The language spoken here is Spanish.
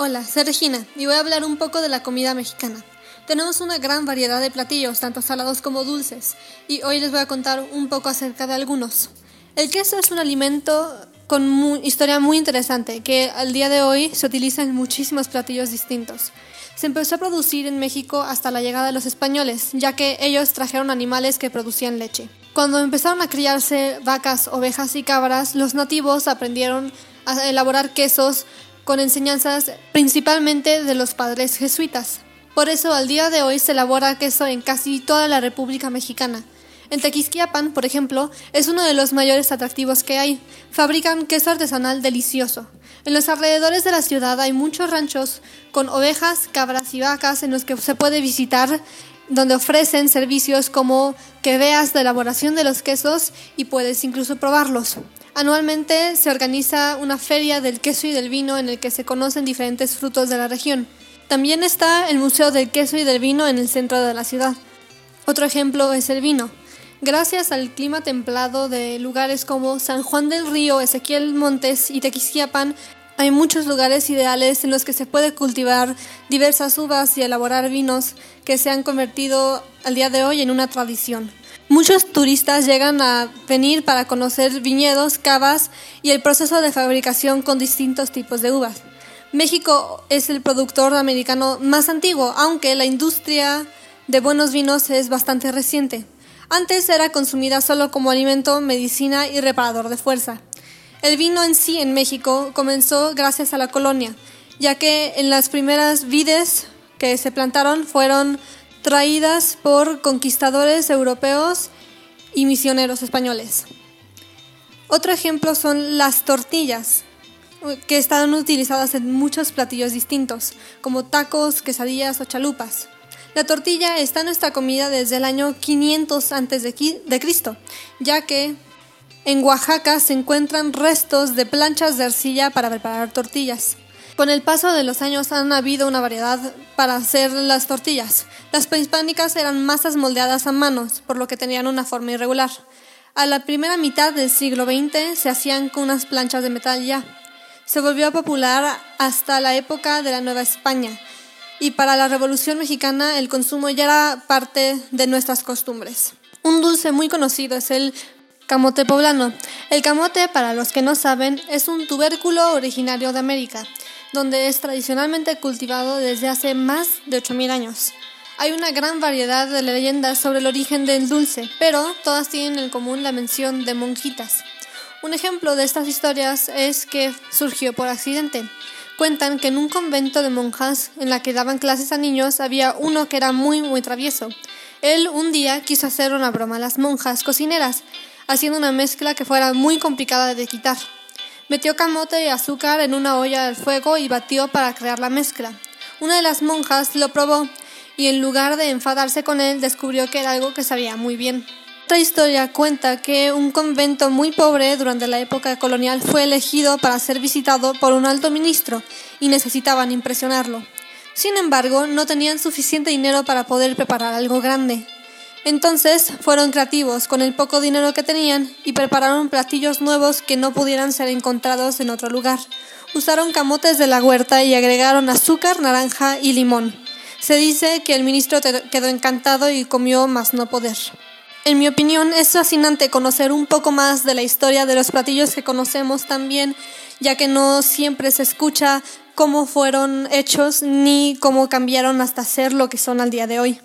Hola, soy Regina y voy a hablar un poco de la comida mexicana. Tenemos una gran variedad de platillos, tanto salados como dulces, y hoy les voy a contar un poco acerca de algunos. El queso es un alimento con historia muy interesante que al día de hoy se utiliza en muchísimos platillos distintos. Se empezó a producir en México hasta la llegada de los españoles, ya que ellos trajeron animales que producían leche. Cuando empezaron a criarse vacas, ovejas y cabras, los nativos aprendieron a elaborar quesos con enseñanzas principalmente de los padres jesuitas. Por eso al día de hoy se elabora queso en casi toda la República Mexicana. En Tequisquiapan, por ejemplo, es uno de los mayores atractivos que hay. Fabrican queso artesanal delicioso. En los alrededores de la ciudad hay muchos ranchos con ovejas, cabras y vacas en los que se puede visitar, donde ofrecen servicios como que veas la elaboración de los quesos y puedes incluso probarlos. Anualmente se organiza una feria del queso y del vino en el que se conocen diferentes frutos de la región. También está el Museo del Queso y del Vino en el centro de la ciudad. Otro ejemplo es el vino. Gracias al clima templado de lugares como San Juan del Río, Ezequiel Montes y Tequisquiapan, hay muchos lugares ideales en los que se puede cultivar diversas uvas y elaborar vinos que se han convertido al día de hoy en una tradición. Muchos turistas llegan a venir para conocer viñedos, cavas y el proceso de fabricación con distintos tipos de uvas. México es el productor americano más antiguo, aunque la industria de buenos vinos es bastante reciente. Antes era consumida solo como alimento, medicina y reparador de fuerza. El vino en sí en México comenzó gracias a la colonia, ya que en las primeras vides que se plantaron fueron traídas por conquistadores europeos y misioneros españoles. Otro ejemplo son las tortillas, que están utilizadas en muchos platillos distintos, como tacos, quesadillas o chalupas. La tortilla está en nuestra comida desde el año 500 a.C., ya que en Oaxaca se encuentran restos de planchas de arcilla para preparar tortillas. Con el paso de los años han habido una variedad para hacer las tortillas. Las prehispánicas eran masas moldeadas a manos, por lo que tenían una forma irregular. A la primera mitad del siglo XX se hacían con unas planchas de metal ya. Se volvió popular hasta la época de la Nueva España y para la Revolución Mexicana el consumo ya era parte de nuestras costumbres. Un dulce muy conocido es el camote poblano. El camote, para los que no saben, es un tubérculo originario de América donde es tradicionalmente cultivado desde hace más de 8.000 años. Hay una gran variedad de leyendas sobre el origen del dulce, pero todas tienen en común la mención de monjitas. Un ejemplo de estas historias es que surgió por accidente. Cuentan que en un convento de monjas en la que daban clases a niños había uno que era muy muy travieso. Él un día quiso hacer una broma a las monjas cocineras, haciendo una mezcla que fuera muy complicada de quitar. Metió camote y azúcar en una olla al fuego y batió para crear la mezcla. Una de las monjas lo probó y en lugar de enfadarse con él descubrió que era algo que sabía muy bien. Otra historia cuenta que un convento muy pobre durante la época colonial fue elegido para ser visitado por un alto ministro y necesitaban impresionarlo. Sin embargo, no tenían suficiente dinero para poder preparar algo grande. Entonces fueron creativos con el poco dinero que tenían y prepararon platillos nuevos que no pudieran ser encontrados en otro lugar. Usaron camotes de la huerta y agregaron azúcar, naranja y limón. Se dice que el ministro quedó encantado y comió más no poder. En mi opinión, es fascinante conocer un poco más de la historia de los platillos que conocemos también, ya que no siempre se escucha cómo fueron hechos ni cómo cambiaron hasta ser lo que son al día de hoy.